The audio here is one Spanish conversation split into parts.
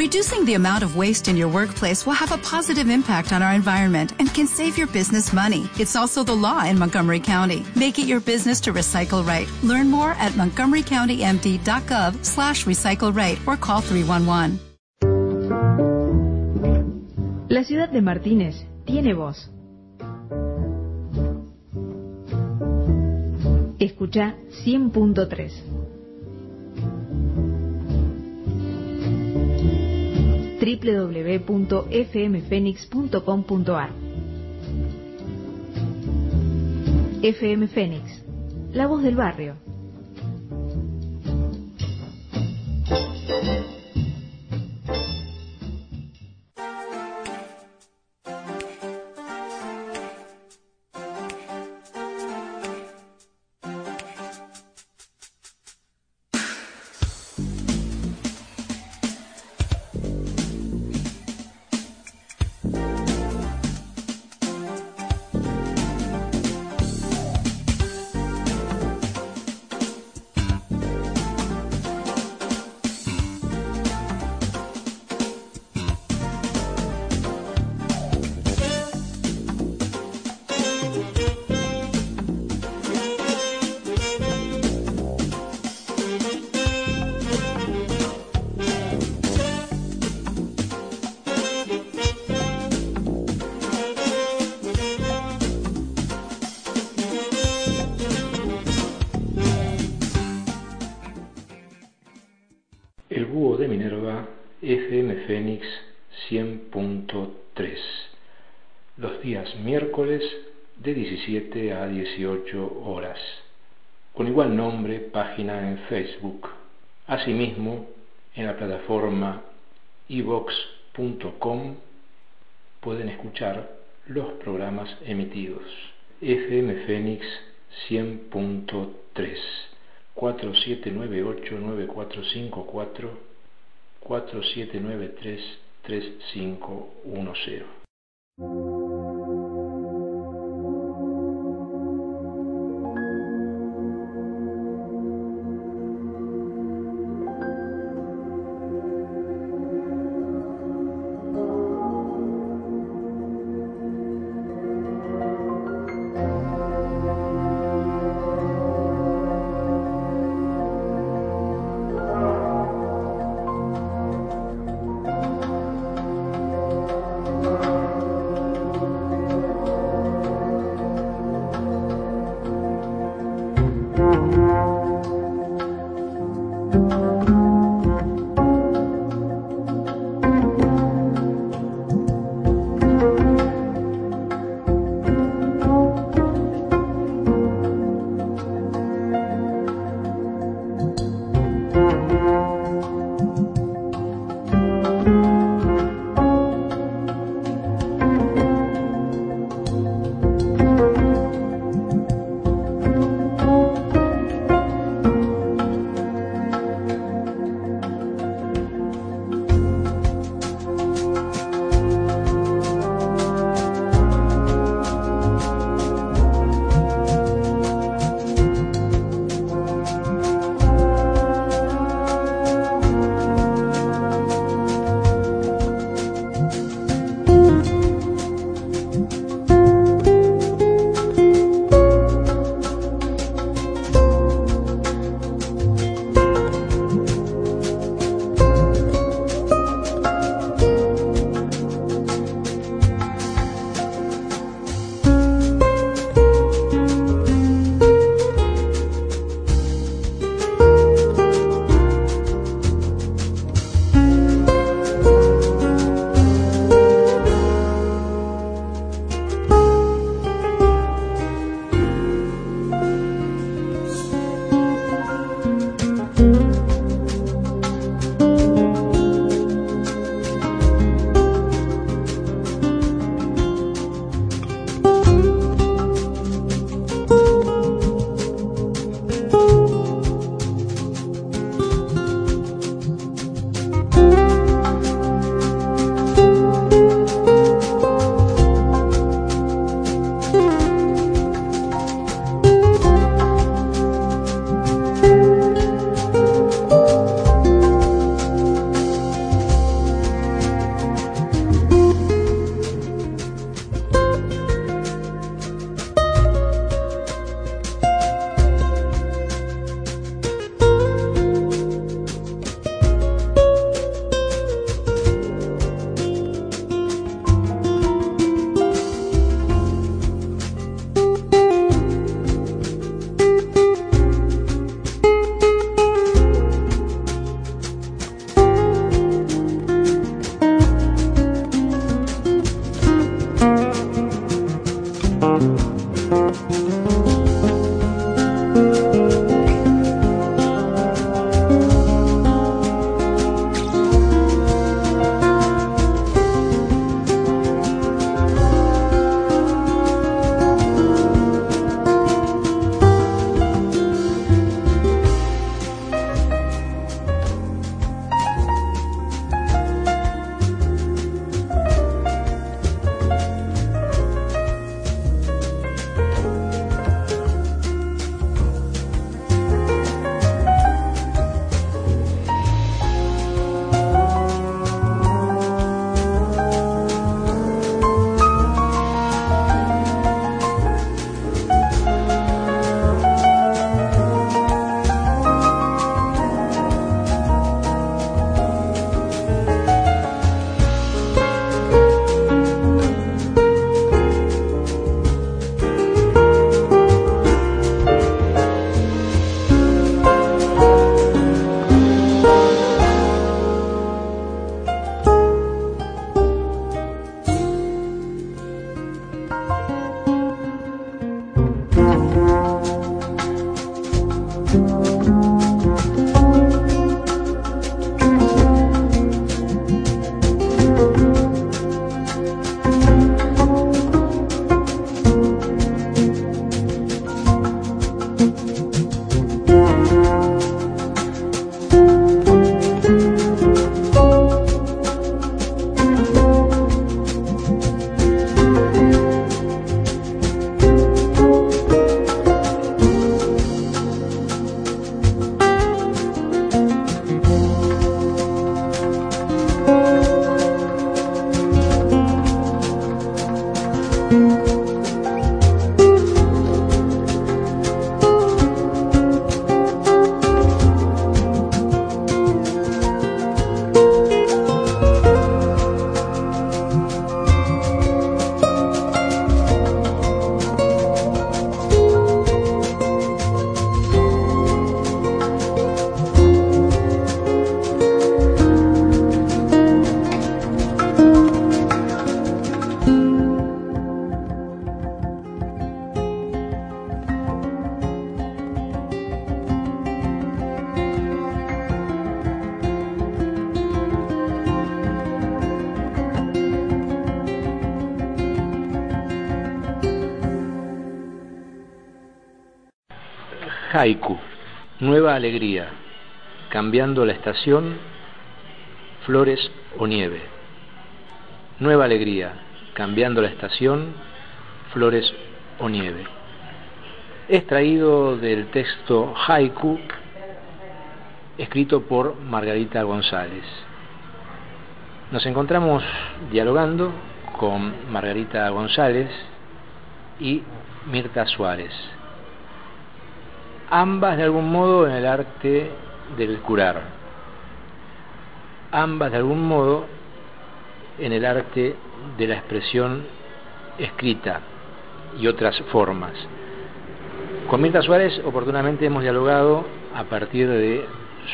Reducing the amount of waste in your workplace will have a positive impact on our environment and can save your business money. It's also the law in Montgomery County. Make it your business to recycle right. Learn more at montgomerycountymd.gov slash recycle right or call 311. La ciudad de Martínez tiene voz. Escucha 100.3. www.fmfenix.com.ar FM Fénix, la voz del barrio. 18 horas. Con igual nombre, página en Facebook. Asimismo, en la plataforma evox.com pueden escuchar los programas emitidos. FM Fénix 100.3 4798-9454 4793-3510. Haiku, nueva alegría, cambiando la estación, flores o nieve. Nueva alegría, cambiando la estación, flores o nieve. Extraído del texto Haiku, escrito por Margarita González. Nos encontramos dialogando con Margarita González y Mirta Suárez, ambas de algún modo en el arte del curar, ambas de algún modo en el arte de la expresión escrita y otras formas. Con Mirta Suárez oportunamente hemos dialogado a partir de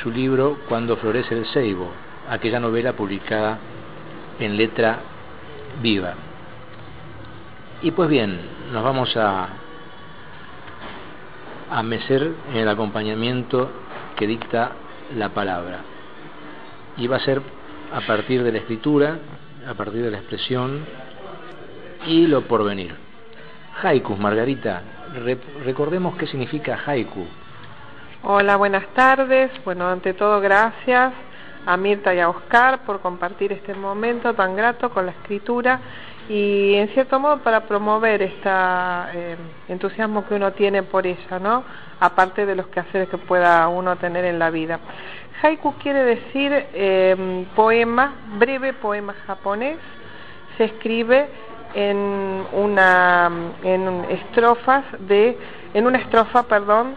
su libro Cuando florece el ceibo, aquella novela publicada en letra viva. Y pues bien, nos vamos a, a mecer en el acompañamiento que dicta la palabra. Y va a ser a partir de la escritura, a partir de la expresión y lo porvenir. Haiku, Margarita, recordemos qué significa haiku. Hola, buenas tardes. Bueno, ante todo, gracias a Mirta y a Oscar por compartir este momento tan grato con la escritura y en cierto modo para promover este entusiasmo que uno tiene por ella, ¿no? Aparte de los quehaceres que pueda uno tener en la vida. Haiku quiere decir em, poema, breve poema japonés, se escribe en una en estrofas de en una estrofa, perdón,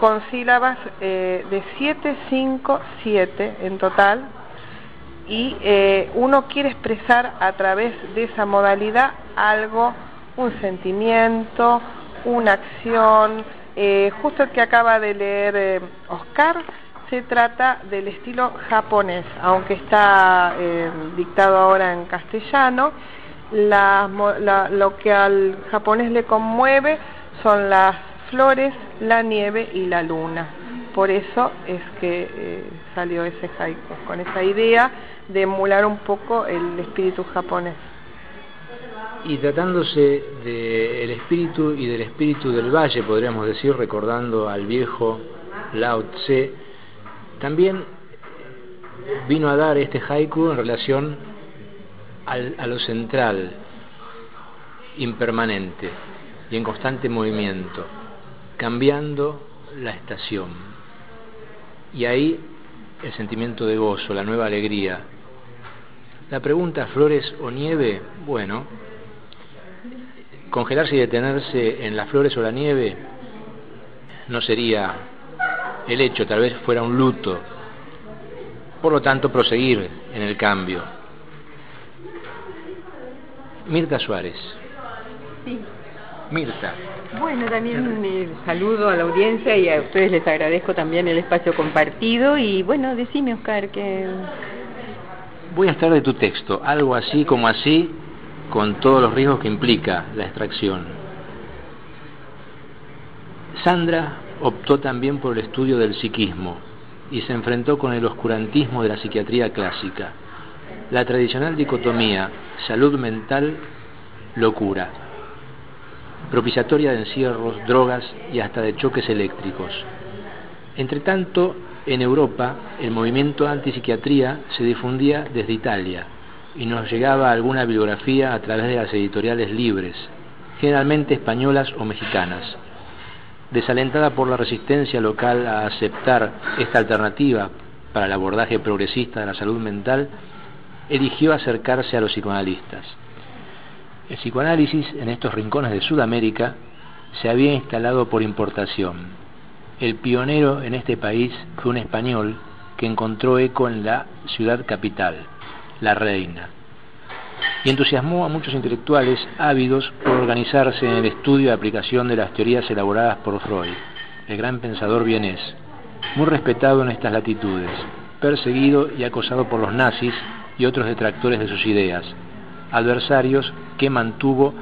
con sílabas eh, de 7, 5, 7 en total, y eh, uno quiere expresar a través de esa modalidad algo, un sentimiento, una acción, eh, justo el que acaba de leer Oscar, se trata del estilo japonés, aunque está dictado ahora en castellano, lo que al japonés le conmueve son las flores, la nieve y la luna. Por eso es que eh, salió ese haiku, con esa idea de emular un poco el espíritu japonés. Y tratándose del espíritu y del espíritu del valle, podríamos decir, recordando al viejo Lao Tse, también vino a dar este haiku en relación a lo central, impermanente y en constante movimiento cambiando la estación. Y ahí el sentimiento de gozo, la nueva alegría. La pregunta, flores o nieve, bueno, congelarse y detenerse en las flores o la nieve no sería el hecho, tal vez fuera un luto. Por lo tanto, proseguir en el cambio. Mirta Suárez. Sí. Mirta. Bueno, también eh, saludo a la audiencia y a ustedes les agradezco también el espacio compartido. Y bueno, decime Oscar que... Voy a estar de tu texto, algo así como así, con todos los riesgos que implica la extracción. Sandra optó también por el estudio del psiquismo y se enfrentó con el oscurantismo de la psiquiatría clásica, la tradicional dicotomía salud mental, locura propiciatoria de encierros, drogas y hasta de choques eléctricos. Entre tanto, en Europa, el movimiento antipsiquiatría se difundía desde Italia y nos llegaba alguna bibliografía a través de las editoriales libres, generalmente españolas o mexicanas. Desalentada por la resistencia local a aceptar esta alternativa para el abordaje progresista de la salud mental, eligió acercarse a los psicoanalistas. El psicoanálisis en estos rincones de Sudamérica se había instalado por importación. El pionero en este país fue un español que encontró eco en la ciudad capital, La Reina, y entusiasmó a muchos intelectuales ávidos por organizarse en el estudio y aplicación de las teorías elaboradas por Freud, el gran pensador vienés, muy respetado en estas latitudes, perseguido y acosado por los nazis y otros detractores de sus ideas, adversarios que mantuvo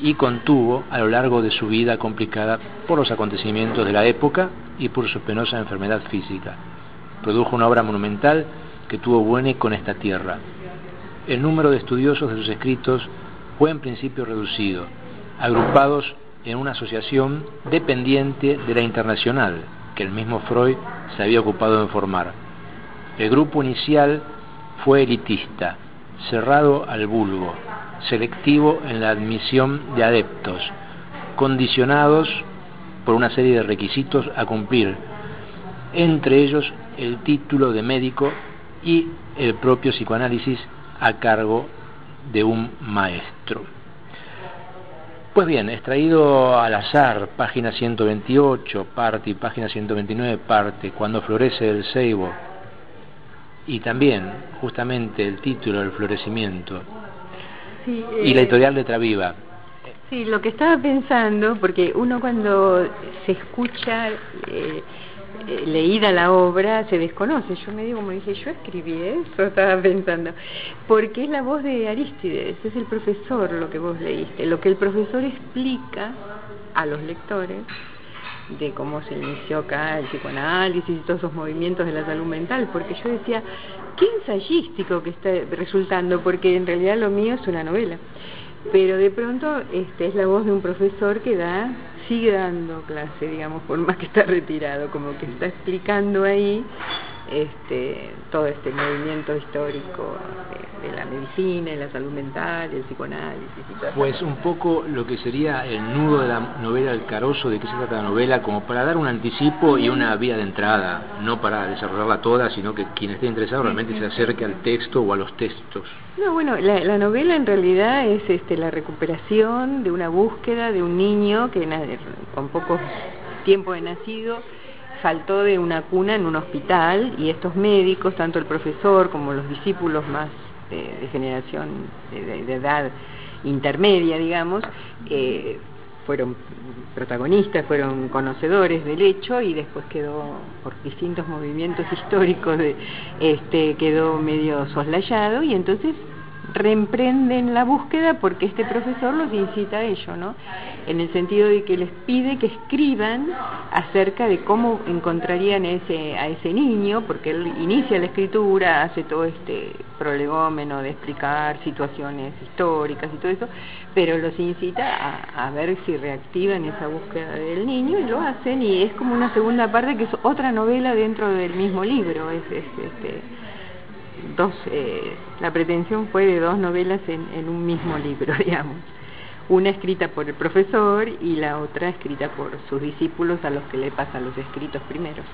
y contuvo a lo largo de su vida complicada por los acontecimientos de la época y por su penosa enfermedad física. Produjo una obra monumental que tuvo buen eco en esta tierra. El número de estudiosos de sus escritos fue en principio reducido, agrupados en una asociación dependiente de la internacional, que el mismo Freud se había ocupado de formar. El grupo inicial fue elitista, cerrado al vulgo, selectivo en la admisión de adeptos, condicionados por una serie de requisitos a cumplir, entre ellos el título de médico y el propio psicoanálisis a cargo de un maestro. Pues bien, extraído al azar, página 128, parte, y página 129, parte, cuando florece el ceibo, y también justamente el título del florecimiento, y la eh, editorial Letra Viva. Sí, lo que estaba pensando, porque uno cuando se escucha eh, eh, leída la obra se desconoce. Yo me digo, como dije, yo escribí eso, estaba pensando. Porque es la voz de Aristides, es el profesor lo que vos leíste, lo que el profesor explica a los lectores de cómo se inició acá el psicoanálisis y todos esos movimientos de la salud mental, porque yo decía, qué ensayístico que está resultando, porque en realidad lo mío es una novela. Pero de pronto este es la voz de un profesor que da sigue dando clase digamos por más que está retirado como que está explicando ahí este, todo este movimiento histórico de, la medicina, y la salud mental, el psicoanálisis y todo Pues un poco lo que sería el nudo de la novela El Carozo, de qué se trata la novela, como para dar un anticipo y una vía de entrada, no para desarrollarla toda, sino que quien esté interesado realmente se acerque al texto o a los textos. No, bueno, la, la novela en realidad es este, la recuperación de una búsqueda de un niño que con poco tiempo de nacido saltó de una cuna en un hospital y estos médicos, tanto el profesor como los discípulos más de, generación, de, edad intermedia, digamos, eh, fueron protagonistas, fueron conocedores del hecho y después quedó, por distintos movimientos históricos, de, este, quedó medio soslayado y entonces reemprenden la búsqueda porque este profesor los incita a ello, ¿no? En el sentido de que les pide que escriban acerca de cómo encontrarían ese, a ese niño, porque él inicia la escritura, hace todo este prolegómeno de explicar situaciones históricas y todo eso, pero los incita a, a ver si reactivan esa búsqueda del niño y lo hacen y es como una segunda parte que es otra novela dentro del mismo libro, es, es este dos, eh, la pretensión fue de dos novelas en, en un mismo libro, digamos. Una escrita por el profesor y la otra escrita por sus discípulos a los que le pasan los escritos primeros.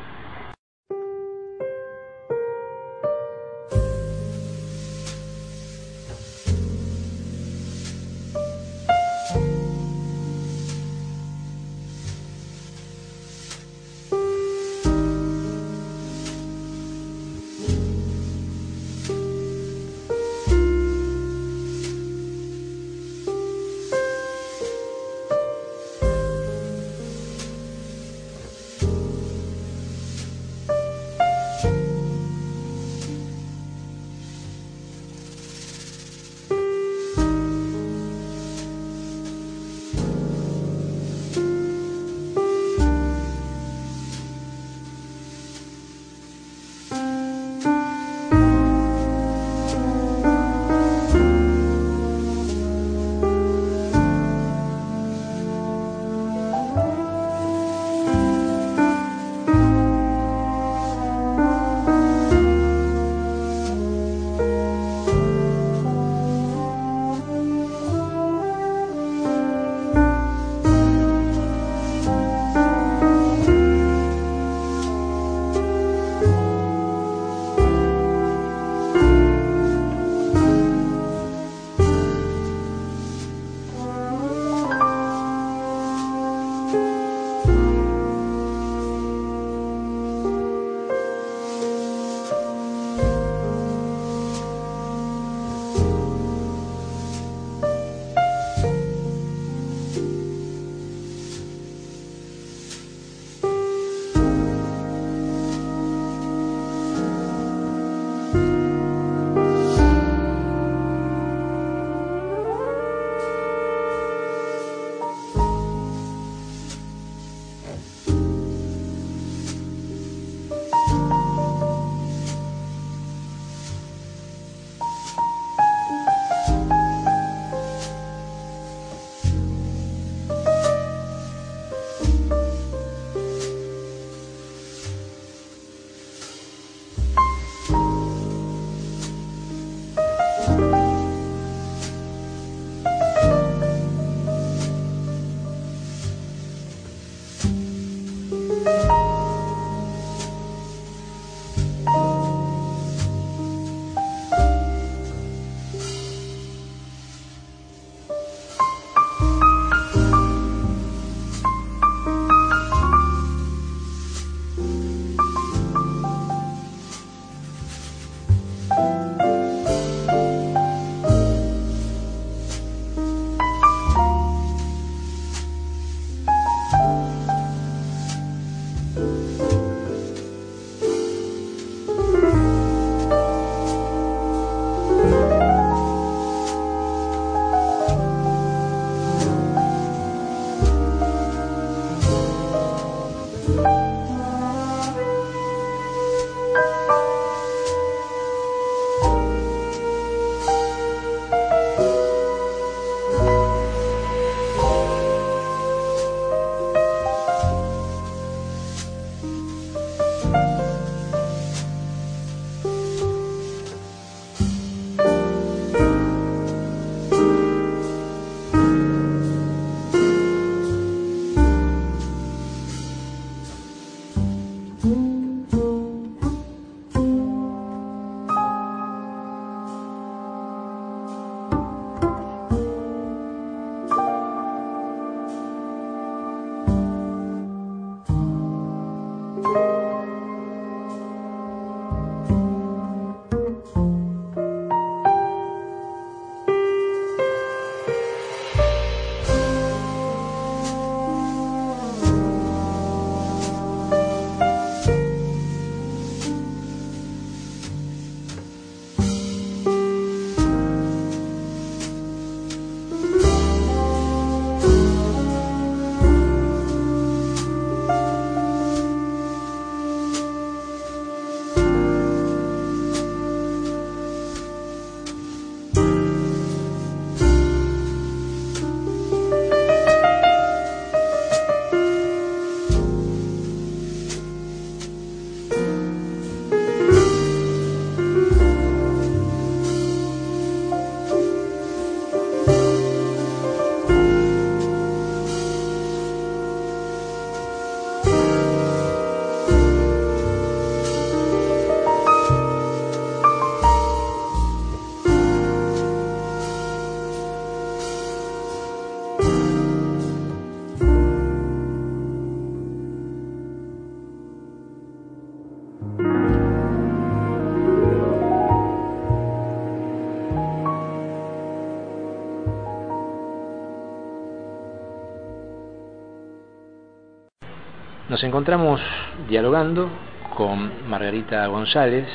Nos encontramos dialogando con Margarita González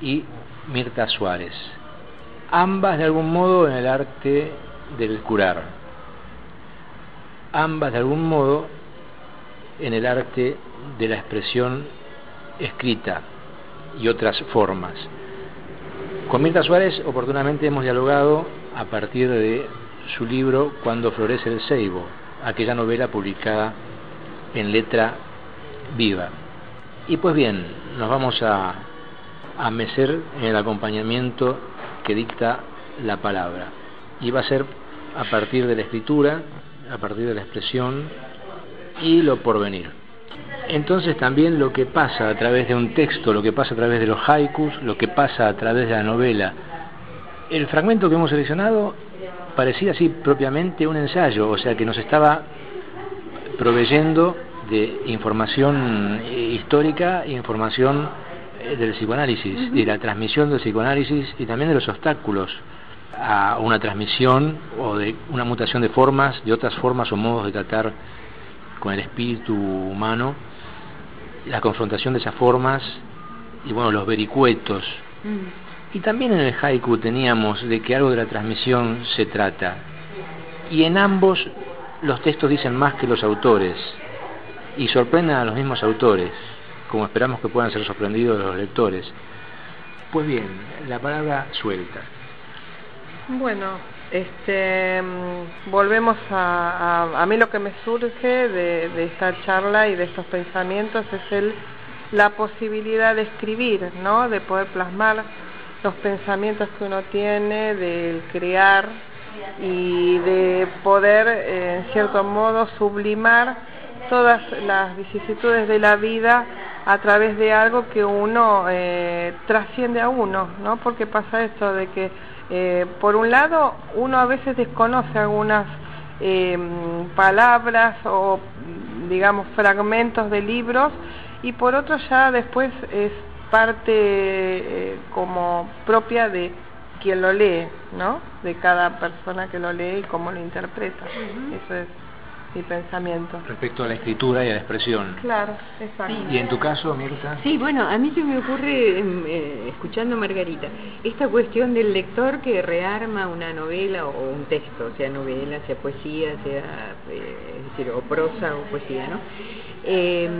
y Mirta Suárez, ambas de algún modo en el arte del curar, ambas de algún modo en el arte de la expresión escrita y otras formas. Con Mirta Suárez oportunamente hemos dialogado a partir de su libro Cuando florece el ceibo, aquella novela publicada en letra viva. Y pues bien, nos vamos a, a mecer en el acompañamiento que dicta la palabra. Y va a ser a partir de la escritura, a partir de la expresión y lo porvenir. Entonces también lo que pasa a través de un texto, lo que pasa a través de los haikus, lo que pasa a través de la novela. El fragmento que hemos seleccionado parecía así propiamente un ensayo, o sea que nos estaba proveyendo de información histórica e información eh, del psicoanálisis, y la transmisión del psicoanálisis y también de los obstáculos a una transmisión o de una mutación de formas, de otras formas o modos de tratar con el espíritu humano, la confrontación de esas formas y bueno, los vericuetos. Y también en el haiku teníamos de que algo de la transmisión se trata. Y en ambos los textos dicen más que los autores y sorprenden a los mismos autores, como esperamos que puedan ser sorprendidos los lectores. Pues bien, la palabra suelta. Bueno, este, mm, volvemos a, a, mí lo que me surge de, esta charla y de estos pensamientos es el, la posibilidad de escribir, ¿no? De poder plasmar los pensamientos que uno tiene, de crear y de poder, eh, en cierto modo, sublimar todas las vicisitudes de la vida a través de algo que uno eh, trasciende a uno, ¿no? Porque pasa esto de que, eh, por un lado, uno a veces desconoce algunas eh, palabras o, digamos, fragmentos de libros y por otro ya después es parte eh, como propia de quien lo lee, ¿no? De cada persona que lo lee y cómo lo interpreta. Eso es mi pensamiento. Respecto a la escritura y a la expresión. Claro, exacto. ¿Y en tu caso, Mirta? Sí, bueno, a mí se me ocurre, em, eh, escuchando Margarita, esta cuestión del lector que rearma una novela o un texto, sea novela, sea poesía, sea, eh, es decir, o prosa o poesía, ¿no? Eh,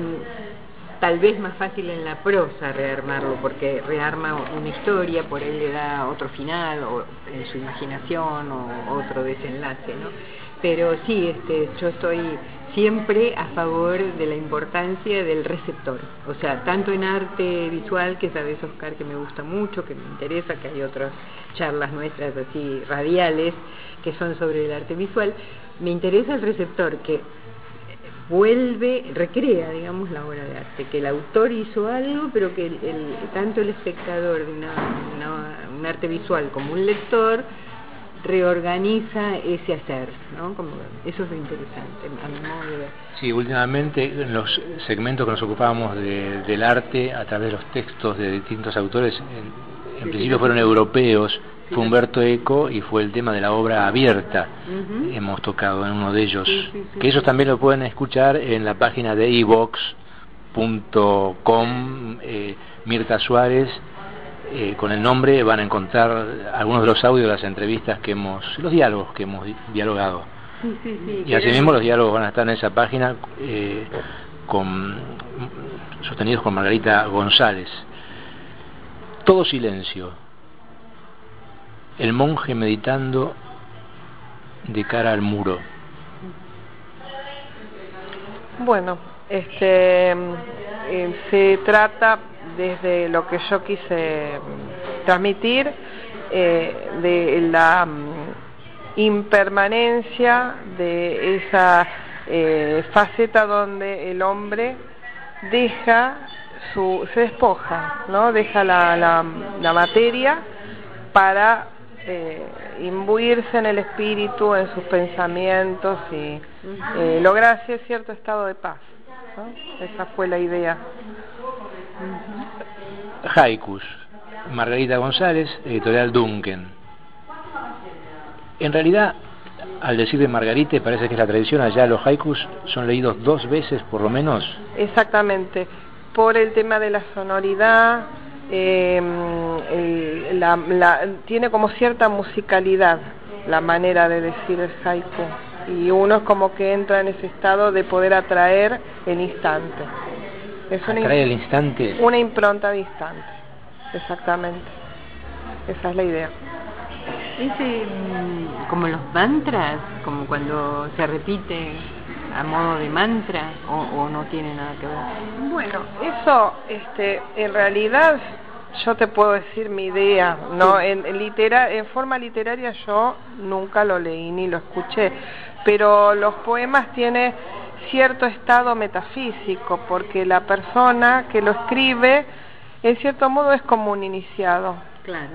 tal vez más fácil en la prosa rearmarlo, porque rearma una historia, por él le da otro final, o en su imaginación, o otro desenlace, ¿no? Pero sí, este, yo estoy siempre a favor de la importancia del receptor, o sea, tanto en arte visual, que sabes, Oscar, que me gusta mucho, que me interesa, que hay otras charlas nuestras así radiales que son sobre el arte visual, me interesa el receptor, que vuelve, recrea, digamos, la obra de arte, que el autor hizo algo, pero que el, el, tanto el espectador de una, una, un arte visual como un lector reorganiza ese hacer, ¿no? Como, eso es lo interesante, a mi modo de ver. Sí, últimamente en los segmentos que nos ocupábamos de, del arte a través de los textos de distintos autores, en, en sí, principio sí, fueron europeos, fue Humberto Eco y fue el tema de la obra abierta. Uh -huh. Hemos tocado en uno de ellos. Que ellos también lo pueden escuchar en la página de evox.com, eh, Mirta Suárez. Eh, con el nombre van a encontrar algunos de los audios de las entrevistas que hemos, los diálogos que hemos dialogado. Sí, sí, sí, y asimismo los diálogos van a estar en esa página eh, con, sostenidos por Margarita González. Todo silencio el monje meditando de cara al muro. Bueno, este eh, se trata desde lo que yo quise transmitir eh, de la um, impermanencia de esa eh, faceta donde el hombre deja su se despoja, ¿no? Deja la, la, la materia para eh, imbuirse en el espíritu, en sus pensamientos y eh, lograr cierto estado de paz. ¿no? Esa fue la idea. Haikus, Margarita González, editorial Duncan. En realidad al decir de Margarita, parece que es la tradición, allá los haikus son leídos dos veces por lo menos. Exactamente, por el tema de la sonoridad, eh, tiene como cierta musicalidad la manera de decir el haiku y uno es como que entra en ese estado de poder atraer el instante. Es atraer el instante. Una impronta de instante, exactamente. Esa es la idea. Es como los mantras, como cuando se repite a modo de mantra o, no tiene nada que ver. Bueno, eso, este, en realidad yo te puedo decir mi idea, no, en, litera, en forma literaria yo nunca lo leí ni lo escuché, pero los poemas tienen cierto estado metafísico porque la persona que lo escribe en cierto modo es como un iniciado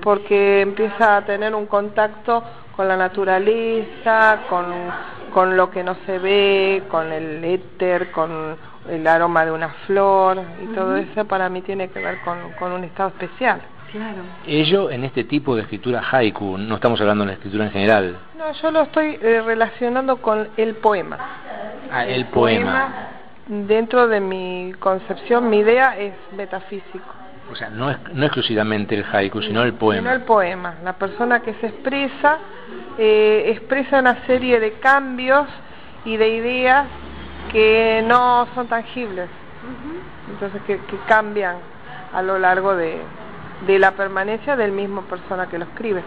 porque empieza a tener un contacto con la naturaleza, con, con lo que no se ve, con el éter, con el aroma de una flor y todo eso para mí tiene que ver con, con un estado especial. Claro. Ello en este tipo de escritura haiku, no estamos hablando de la escritura en general. No, yo lo estoy eh, relacionando con el poema. Ah, el, poema. Dentro de mi concepción, mi idea es metafísico. O sea, no, es, no exclusivamente el haiku, sino el poema. Sino el poema. La persona que se expresa eh, expresa una serie de cambios y de ideas que no son tangibles. Entonces, que, cambian a lo largo de, de la permanencia del mismo persona que lo escribe.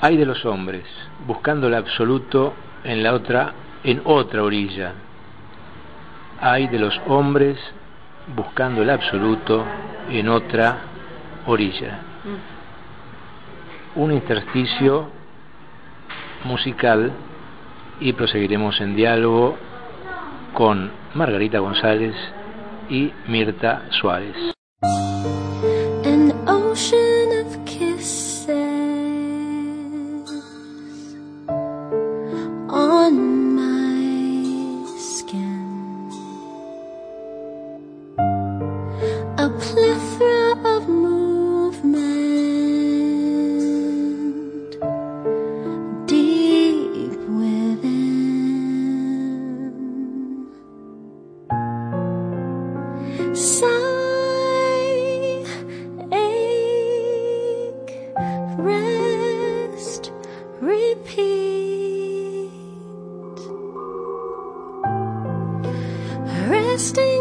Hay de los hombres buscando el absoluto en la otra, en otra orilla. Hay de los hombres buscando el absoluto en otra orilla. Un intersticio musical y proseguiremos en diálogo con Margarita González y Mirta Suárez. Stay.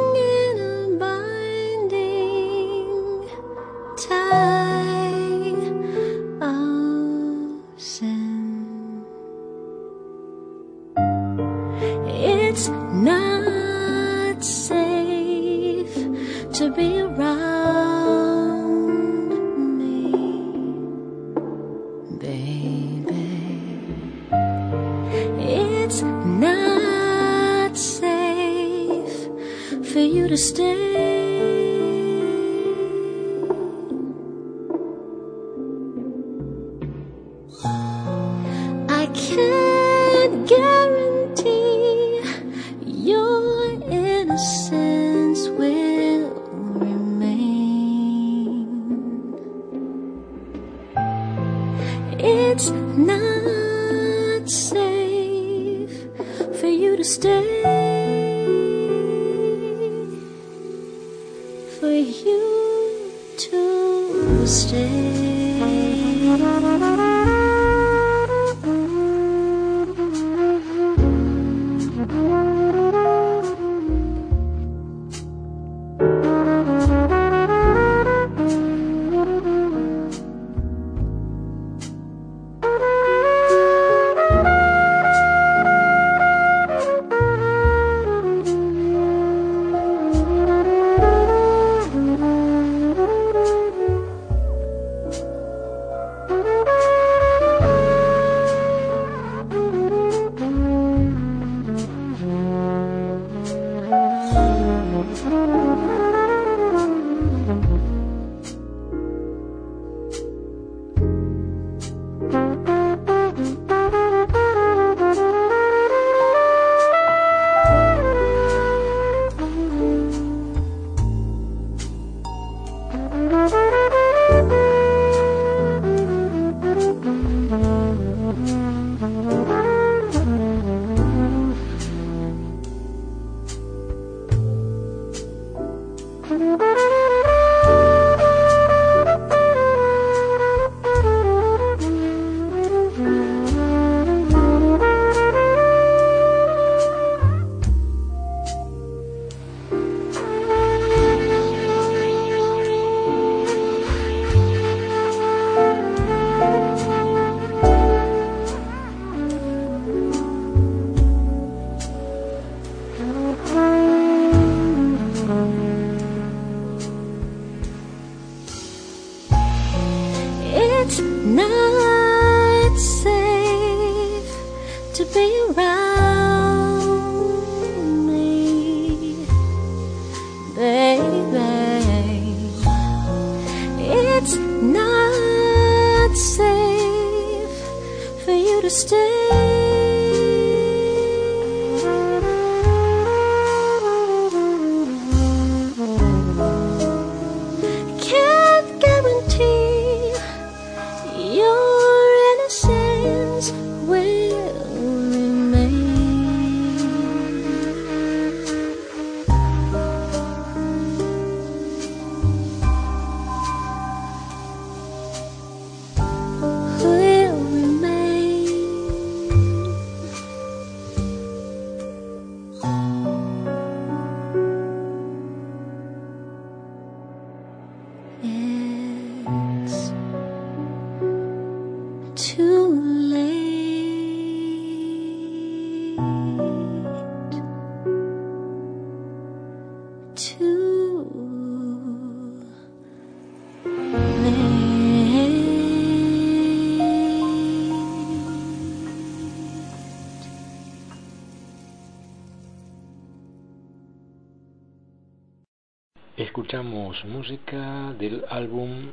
Escuchamos música del álbum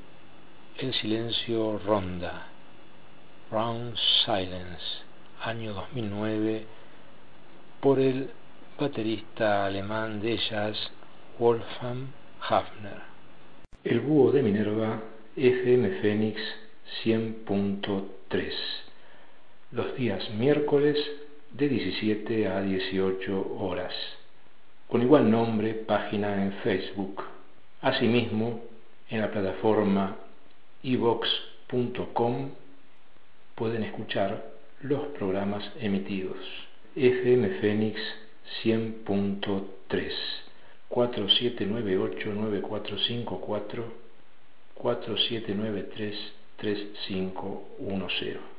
El silencio ronda, Round Silence, año 2009, por el baterista alemán de jazz Wolfgang Hafner. El búho de Minerva, FM Fénix 100.3, los días miércoles de 17 a 18 horas con igual nombre página en Facebook. Asimismo, en la plataforma evox.com pueden escuchar los programas emitidos. FM Fénix 100.3 4798-9454 4793-3510.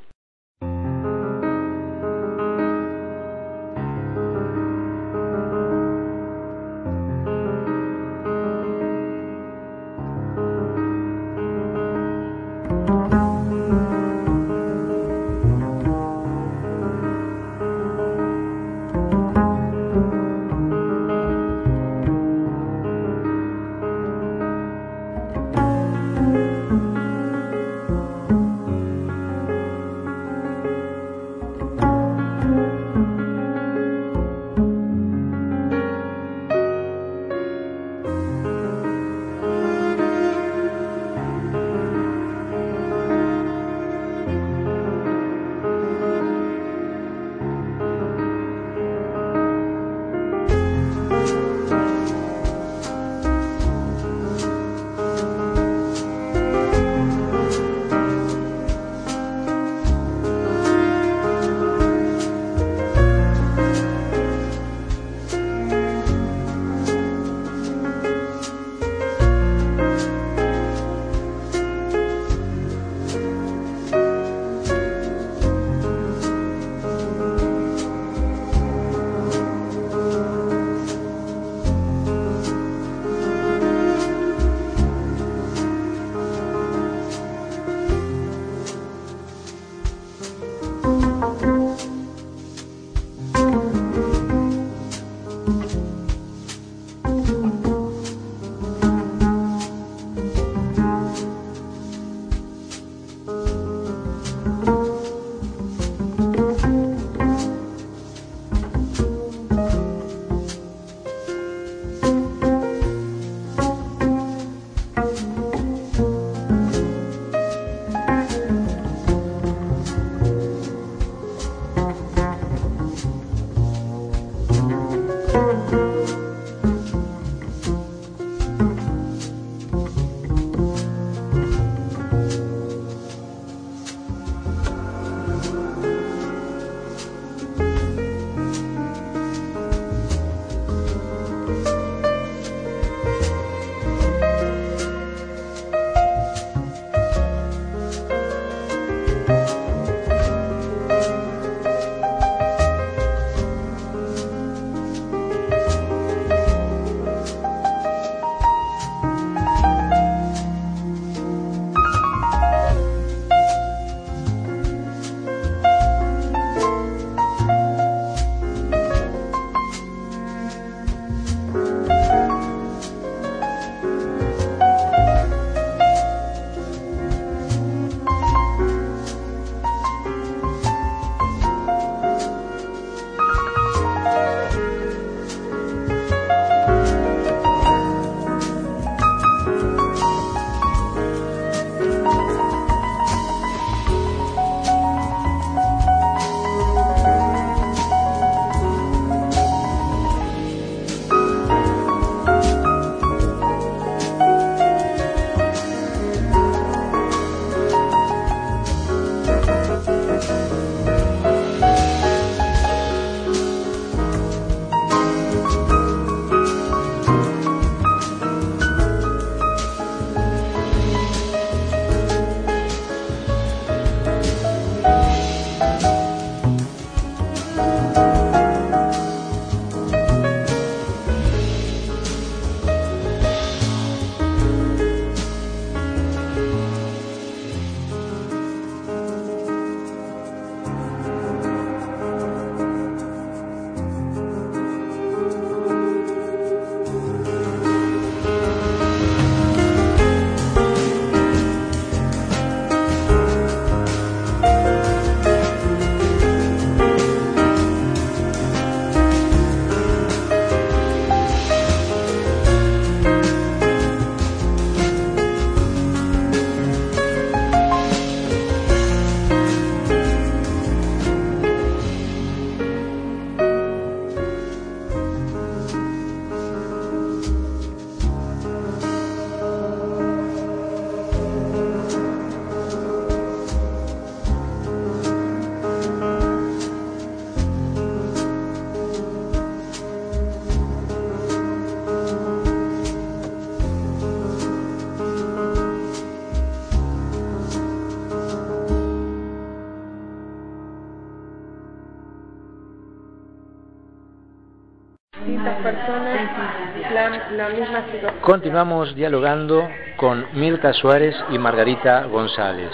Continuamos dialogando con Mirta Suárez y Margarita González.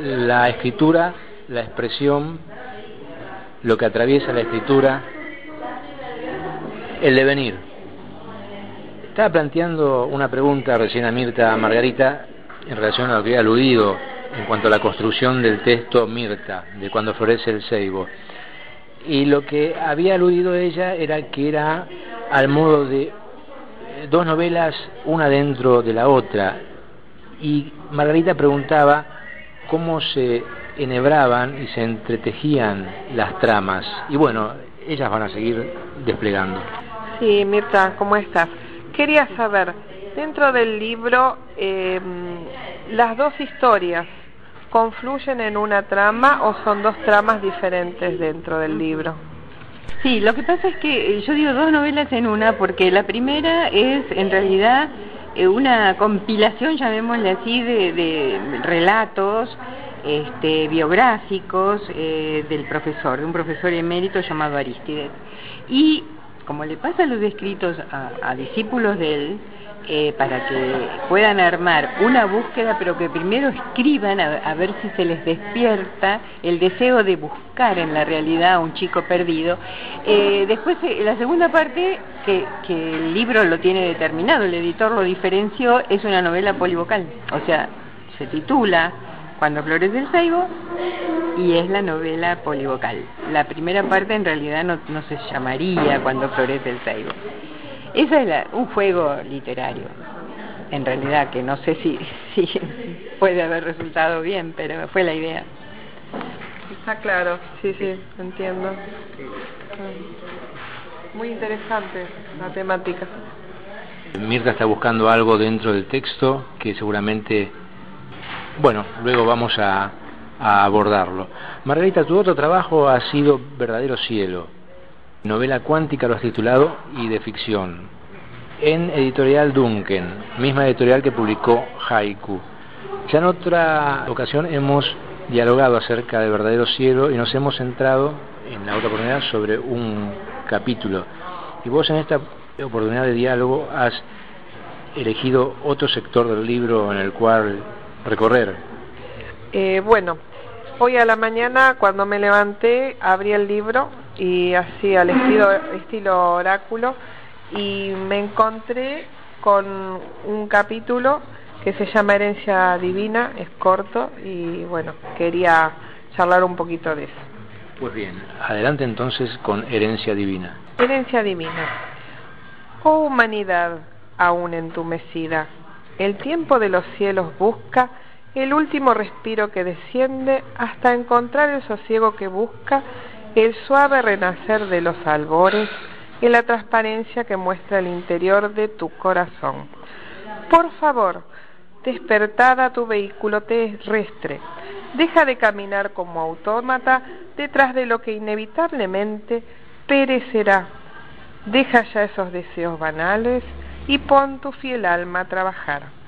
La escritura, la expresión, lo que atraviesa la escritura, el devenir. Estaba planteando una pregunta recién a Mirta Margarita en relación a lo que había aludido en cuanto a la construcción del texto Mirta, de cuando florece el ceibo. Y lo que había aludido ella era que era al modo de dos novelas, una dentro de la otra. Y Margarita preguntaba cómo se enhebraban y se entretejían las tramas. Y bueno, ellas van a seguir desplegando. Sí, Mirta, ¿cómo estás? Quería saber, dentro del libro, eh, las dos historias confluyen en una trama o son dos tramas diferentes dentro del libro? Sí, lo que pasa es que eh, yo digo dos novelas en una porque la primera es en realidad eh, una compilación, llamémosle así, de, de relatos este, biográficos eh, del profesor, de un profesor emérito llamado Aristides. Y como le pasa a los escritos a, a discípulos de él, eh, para que puedan armar una búsqueda, pero que primero escriban a, a, ver si se les despierta el deseo de buscar en la realidad a un chico perdido. Eh, después, eh, la segunda parte, que, que el libro lo tiene determinado, el editor lo diferenció, es una novela polivocal, o sea, se titula Cuando florece el ceibo y es la novela polivocal. La primera parte en realidad no, no se llamaría Cuando florece el ceibo. Ese es la, un juego literario, en realidad, que no sé si, si puede haber resultado bien, pero fue la idea. Está claro, sí, sí, entiendo. Muy interesante la temática. Mirta está buscando algo dentro del texto que seguramente, bueno, luego vamos a, a abordarlo. Margarita, tu otro trabajo ha sido Verdadero Cielo novela cuántica lo has titulado y de ficción, en editorial Duncan, misma editorial que publicó Haiku. Ya en otra ocasión hemos dialogado acerca de Verdadero Cielo y nos hemos centrado en la otra oportunidad sobre un capítulo. Y vos en esta oportunidad de diálogo has elegido otro sector del libro en el cual recorrer. Eh, bueno, hoy a la mañana cuando me levanté abrí el libro y así al estilo, estilo oráculo y me encontré con un capítulo que se llama Herencia Divina, es corto y bueno, quería charlar un poquito de eso. Pues bien, adelante entonces con Herencia Divina. Herencia Divina. Oh humanidad aún entumecida, el tiempo de los cielos busca el último respiro que desciende hasta encontrar el sosiego que busca el suave renacer de los albores y la transparencia que muestra el interior de tu corazón. Por favor, despertada tu vehículo terrestre, deja de caminar como autómata detrás de lo que inevitablemente perecerá. Deja ya esos deseos banales y pon tu fiel alma a trabajar.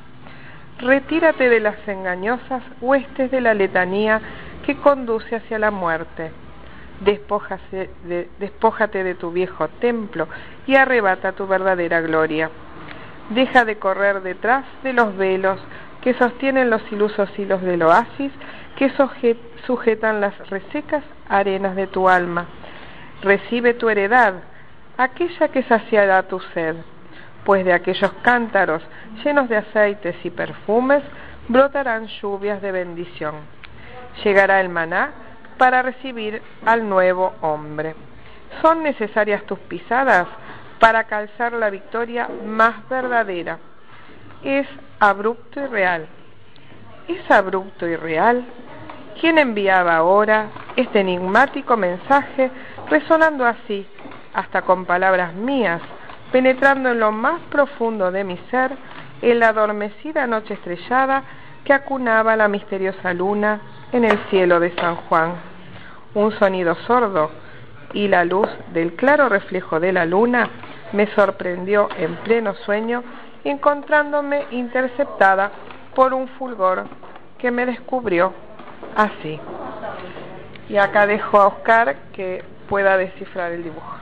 Retírate de las engañosas huestes de la letanía que conduce hacia la muerte de, despójate de tu viejo templo y arrebata tu verdadera gloria. Deja de correr detrás de los velos que sostienen los ilusos hilos del oasis que sujetan las resecas arenas de tu alma. Recibe tu heredad, aquella que saciará tu sed, pues de aquellos cántaros llenos de aceites y perfumes brotarán lluvias de bendición. Llegará el maná para recibir al nuevo hombre. Son necesarias tus pisadas para calzar la victoria más verdadera. Es abrupto y real. Es abrupto y real quien enviaba ahora este enigmático mensaje resonando así, hasta con palabras mías, penetrando en lo más profundo de mi ser, en la adormecida noche estrellada que acunaba la misteriosa luna en el cielo de San Juan. Un sonido sordo y la luz del claro reflejo de la luna me sorprendió en pleno sueño, encontrándome interceptada por un fulgor que me descubrió así. Y acá dejo a Oscar que pueda descifrar el dibujo.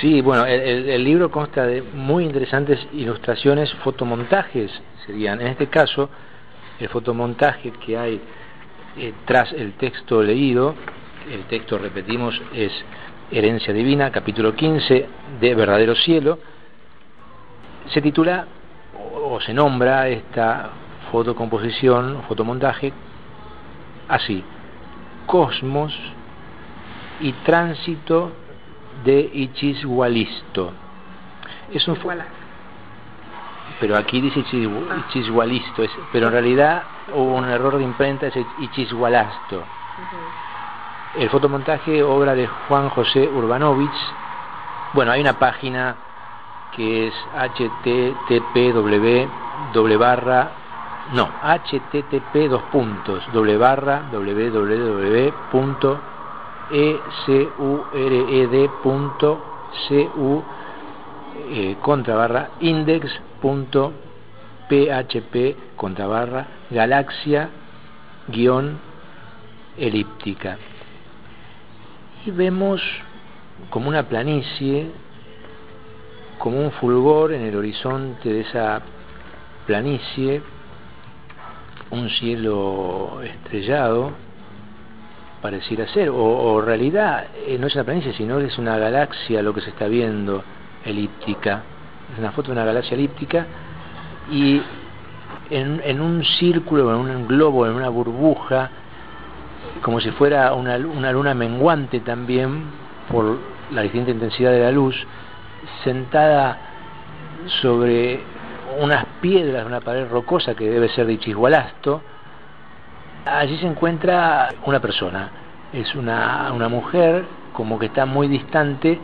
Sí, bueno, el, libro consta de muy interesantes ilustraciones, fotomontajes serían. En este caso, el fotomontaje que hay eh, tras el texto leído, el texto, repetimos, es Herencia Divina, capítulo 15 de Verdadero Cielo, se titula o, o se nombra esta fotocomposición, fotomontaje, así, Cosmos y Tránsito de Ichishualisto. Es un pero aquí dice Ichis- Ichishualisto, es- pero en realidad hubo un error de imprenta, es Ichishualasto. El fotomontaje, obra de Juan José Urbanovich. Bueno, hay una página que es http doble barra no http dos puntos doble barra www punto e ecured punto cu eh, contra barra index punto php contra barra galaxia guion elíptica. Y vemos como una planicie como un fulgor en el horizonte de esa planicie, un cielo estrellado, pareciera ser, o, o realidad eh, no es una planicie, sino es una galaxia lo que se está viendo elíptica, es una foto de una galaxia elíptica y en, un círculo, en un globo, en una burbuja, como si fuera una, lu- una luna menguante también por la distinta intensidad de la luz, sentada sobre unas piedras, una pared rocosa que debe ser de Ichishualasto, allí se encuentra una persona, es una, una mujer como que está muy distante,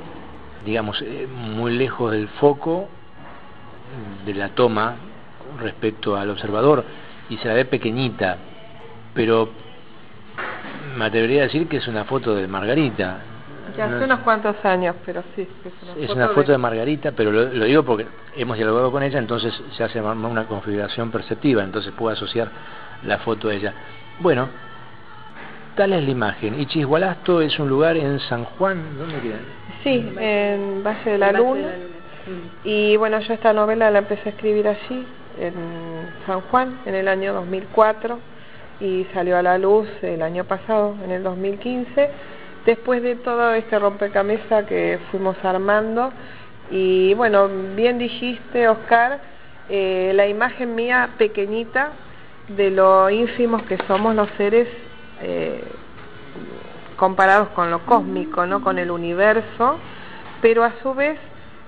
digamos, eh, muy lejos del foco de la toma respecto al observador y se la ve pequeñita, pero me atrevería a decir que es una foto de Margarita. Ya hace unos cuantos años, pero sí. Es una es foto una foto de Margarita, pero lo, lo digo porque hemos dialogado con ella, entonces se hace una configuración perceptiva, entonces puedo asociar la foto a ella. Bueno, tal es la imagen. Ichishualasto es un lugar en San Juan, ¿dónde queda? Sí, en Valle de la Luna. Y bueno, yo esta novela la empecé a escribir allí, en San Juan, en el año 2004, y salió a la luz el año pasado, en el 2015, después de todo este rompecabezas que fuimos armando. Y bueno, bien dijiste, Oscar, eh, la imagen mía pequeñita de lo ínfimos que somos los seres eh, comparados con lo cósmico, ¿no? con el universo, pero a su vez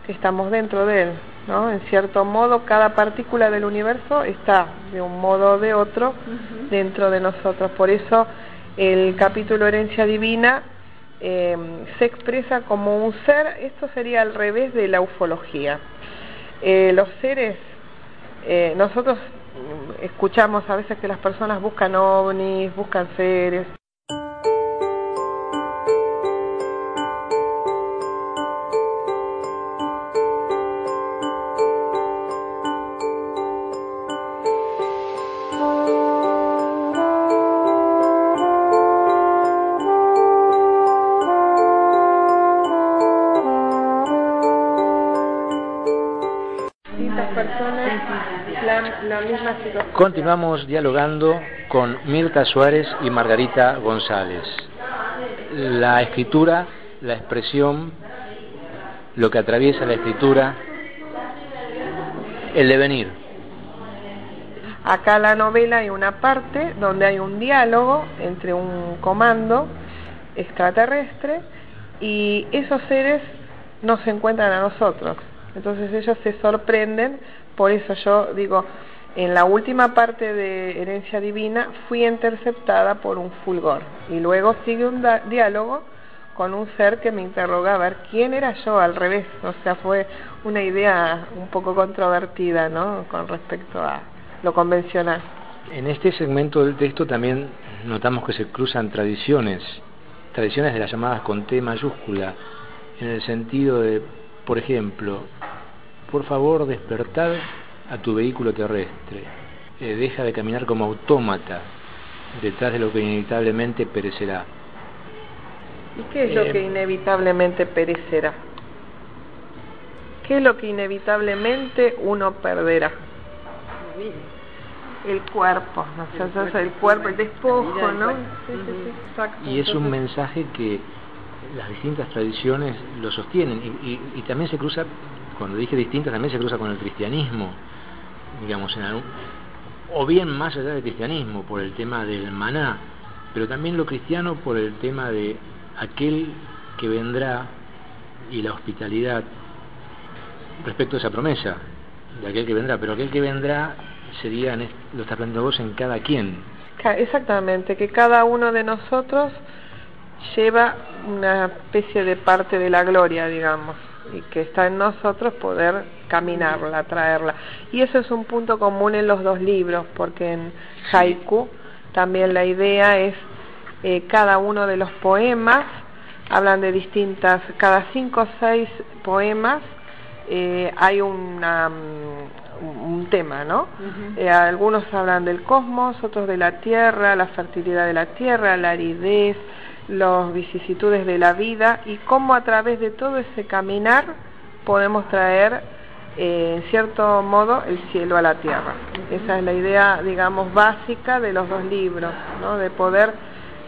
que estamos dentro de él, ¿no? En cierto modo, cada partícula del universo está de un modo o de otro dentro de nosotros. Por eso el capítulo Herencia Divina eh, se expresa como un ser, esto sería al revés de la ufología. Eh, los seres, eh, nosotros escuchamos a veces que las personas buscan ovnis, buscan seres, Continuamos dialogando con Mirta Suárez y Margarita González. La escritura, la expresión, lo que atraviesa la escritura, el devenir. Acá la novela hay una parte donde hay un diálogo entre un comando extraterrestre y esos seres no se encuentran a nosotros. Entonces ellos se sorprenden, por eso yo digo, en la última parte de Herencia Divina fui interceptada por un fulgor y luego sigue un diálogo con un ser que me interroga a ver quién era yo al revés, o sea, fue una idea un poco controvertida, ¿no? Con respecto a lo convencional. En este segmento del texto también notamos que se cruzan tradiciones, tradiciones de las llamadas con T mayúscula, en el sentido de, por ejemplo, por favor despertar a tu vehículo terrestre, Eh, deja de caminar como autómata detrás de lo que inevitablemente perecerá. ¿Y qué es lo Eh, que inevitablemente perecerá? ¿qué es lo que inevitablemente uno perderá? El cuerpo, ¿no? El O sea, cuerpo, el cuerpo, el la despojo, ¿no? Sí, sí, sí. Y es un mensaje que las distintas tradiciones lo sostienen y, y- y también se cruza, cuando dije distintas, también se cruza con el cristianismo, digamos, en algún- o bien más allá del cristianismo, por el tema del maná, pero también lo cristiano por el tema de aquel que vendrá y la hospitalidad respecto a esa promesa de aquel que vendrá, pero aquel que vendrá sería, lo estás planteando vos, en cada quien, Exactamente, que cada uno de nosotros lleva una especie de parte de la gloria, digamos, y que está en nosotros poder caminarla, traerla. Y eso es un punto común en los dos libros, porque en Haiku también la idea es eh, cada uno de los poemas, hablan de distintas, cada cinco o seis poemas eh, hay una, mm, un tema, ¿no? Eh, algunos hablan del cosmos, otros de la tierra, la fertilidad de la tierra, la aridez, las vicisitudes de la vida y cómo a través de todo ese caminar podemos traer, eh, en cierto modo, el cielo a la tierra. Esa es la idea, digamos, básica de los dos libros, ¿no? De poder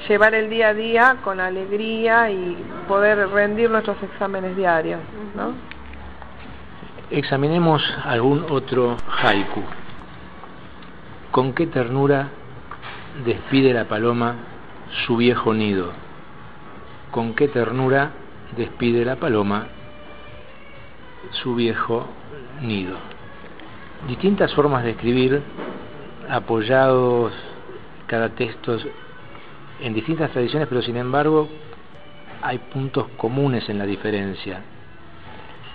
llevar el día a día con alegría y poder rendir nuestros exámenes diarios, ¿no? Examinemos algún otro haiku. ¿Con qué ternura despide la paloma su viejo nido? ¿Con qué ternura despide la paloma su viejo nido? Distintas formas de escribir, apoyados cada texto en distintas tradiciones, pero sin embargo hay puntos comunes en la diferencia.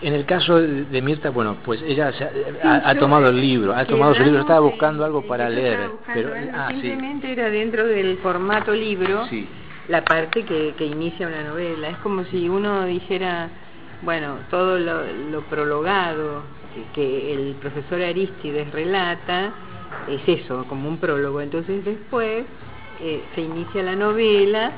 En el caso de Mirta, bueno, pues ella se ha, ha- ha tomado el libro, ha tomado su libro, estaba buscando algo para leer, buscando pero algo, ah, sí, simplemente era dentro del formato libro sí, la parte que, que inicia una novela. Es como si uno dijera, bueno, todo lo, lo prologado que, el profesor Aristides relata es eso, como un prólogo. Entonces después eh, se inicia la novela,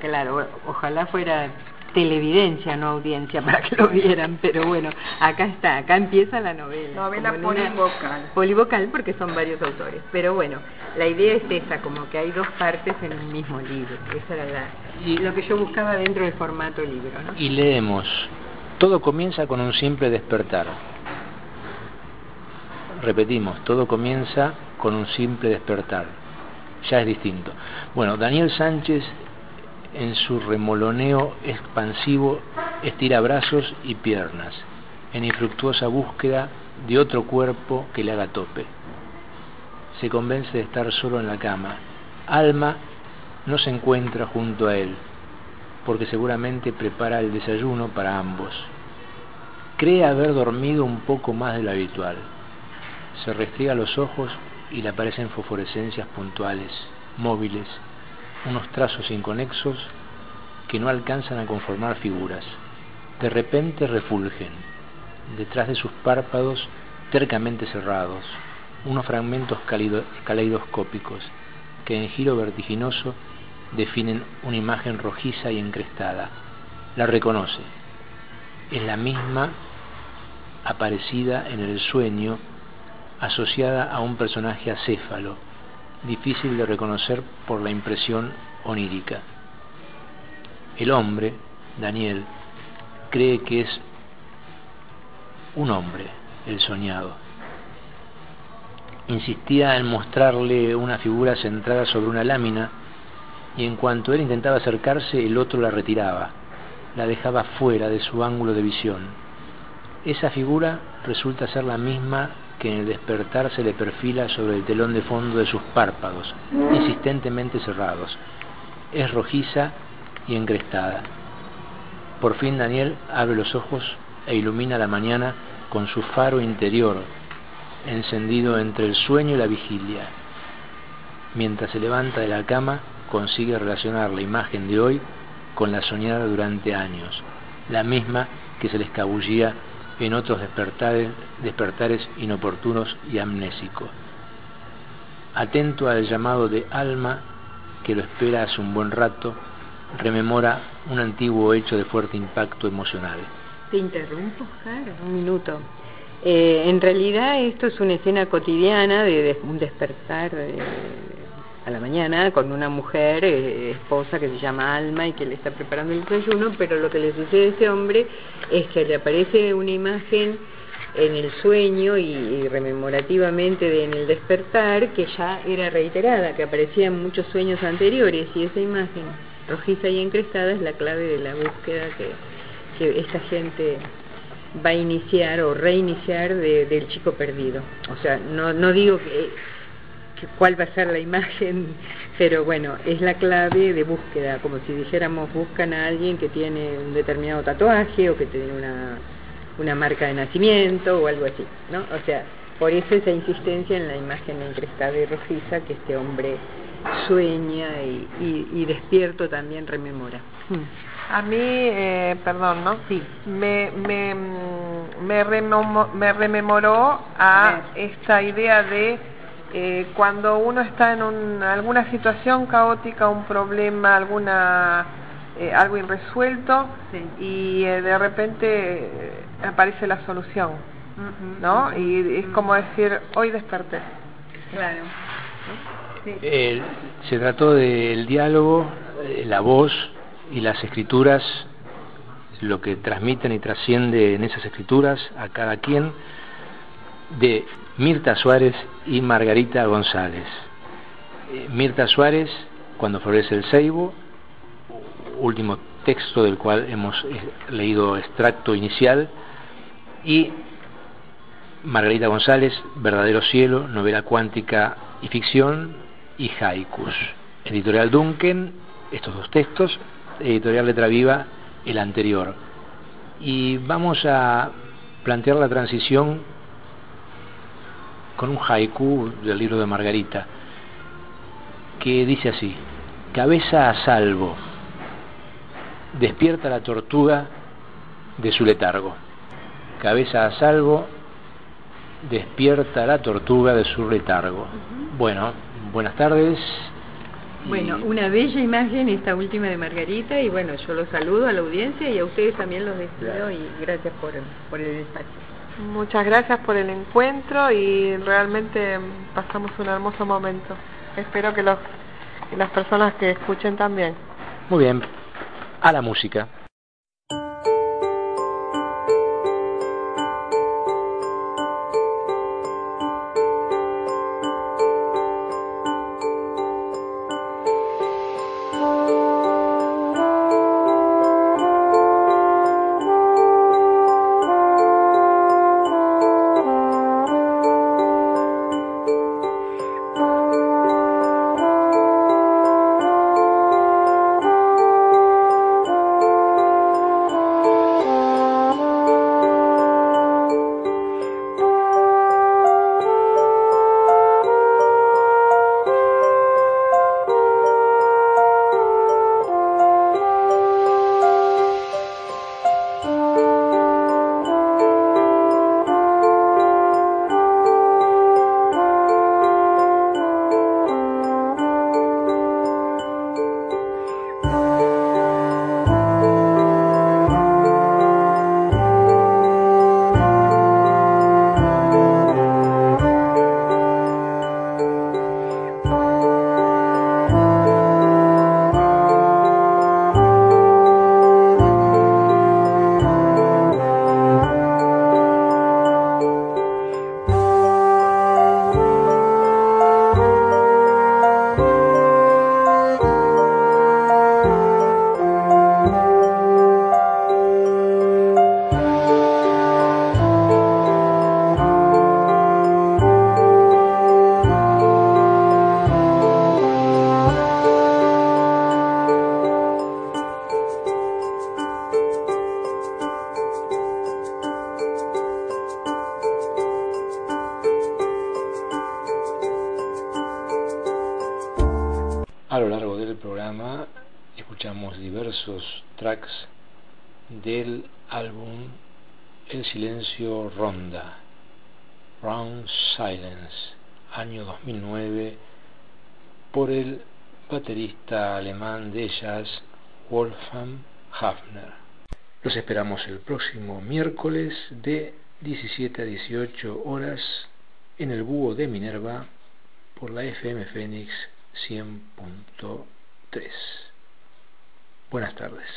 claro, ojalá fuera televidencia, no audiencia, para que lo vieran, pero bueno, acá está, acá empieza la novela. Novela polivocal. Polivocal porque son varios autores, pero bueno, la idea es esa, como que hay dos partes en un mismo libro. Esa era la, Y- lo que yo buscaba dentro del formato libro, ¿no? y leemos, todo comienza con un simple despertar. Repetimos, todo comienza con un simple despertar. Ya es distinto. Bueno, Daniel Sánchez en su remoloneo expansivo estira brazos y piernas en infructuosa búsqueda de otro cuerpo que le haga tope. Se convence de estar solo en la cama. Alma no se encuentra junto a él, porque seguramente prepara el desayuno para ambos. Cree haber dormido un poco más de lo habitual. Se restriega los ojos y le aparecen fosforescencias puntuales, móviles, unos trazos inconexos que no alcanzan a conformar figuras. De repente refulgen, detrás de sus párpados tercamente cerrados, unos fragmentos caleidoscópicos que en giro vertiginoso definen una imagen rojiza y encrestada. La reconoce. Es la misma aparecida en el sueño asociada a un personaje acéfalo, difícil de reconocer por la impresión onírica. El hombre, Daniel, cree que es un hombre, el soñado. Insistía en mostrarle una figura centrada sobre una lámina y en cuanto él intentaba acercarse el otro la retiraba, la dejaba fuera de su ángulo de visión. Esa figura resulta ser la misma que en el despertar se le perfila sobre el telón de fondo de sus párpados, insistentemente cerrados. Es rojiza y encrestada. Por fin Daniel abre los ojos e ilumina la mañana con su faro interior, encendido entre el sueño y la vigilia. Mientras se levanta de la cama, consigue relacionar la imagen de hoy con la soñada durante años, la misma que se le escabullía en otros despertares, despertares inoportunos y amnésicos. Atento al llamado de alma que lo espera hace un buen rato, rememora un antiguo hecho de fuerte impacto emocional. Te interrumpo, Oscar, un minuto. Eh, en realidad esto es una escena cotidiana de, un despertar de- a la mañana con una mujer eh, esposa que se llama Alma y que le está preparando el desayuno, pero lo que le sucede a este hombre es que le aparece una imagen en el sueño y, rememorativamente de- en el despertar que ya era reiterada, que aparecía en muchos sueños anteriores y esa imagen rojiza y encrestada es la clave de la búsqueda que, que esta gente va a iniciar o reiniciar de- del chico perdido. O sea, no, no digo que cuál va a ser la imagen, pero bueno, es la clave de búsqueda, como si dijéramos buscan a alguien que tiene un determinado tatuaje o que tiene una, una marca de nacimiento o algo así, ¿no? O sea, por eso esa insistencia en la imagen encrestada y rojiza que este hombre sueña y, y, y despierto también rememora. Mm. A mí, eh, perdón, ¿no? Sí. Me, me, me, remomo- me rememoró a esta idea de eh, cuando uno está en un- alguna situación caótica, un problema, alguna eh, algo irresuelto Sí. y eh, de repente eh, aparece la solución, ¿no? Y es como decir, hoy desperté. Claro. Sí. Eh, se trató del diálogo, eh, la voz y las escrituras, lo que transmiten y trasciende en esas escrituras a cada quien, de Mirta Suárez y Margarita González. Eh, Mirta Suárez, cuando florece el ceibo, último texto del cual hemos eh, leído extracto inicial, y Margarita González, Verdadero Cielo, novela cuántica y ficción, y haikus. Editorial Duncan, estos dos textos, Editorial Letra Viva, el anterior. Y vamos a plantear la transición con un haiku del libro de Margarita, que dice así, cabeza a salvo, despierta la tortuga de su letargo. Cabeza a salvo, despierta la tortuga de su letargo. Bueno, buenas tardes. Bueno, una bella imagen esta última de Margarita y bueno, yo los saludo a la audiencia y a ustedes también los despido Claro. y gracias por, por el espacio. Muchas gracias por el encuentro y realmente pasamos un hermoso momento. Espero que, los, las personas que escuchen también. Muy bien, a la música. Del álbum El silencio ronda, Round Silence, año 2009, por el baterista alemán de jazz Wolfgang Hafner. Los esperamos el próximo miércoles de 17 a 18 horas en el búho de Minerva por la FM Fénix 100.3. Buenas tardes.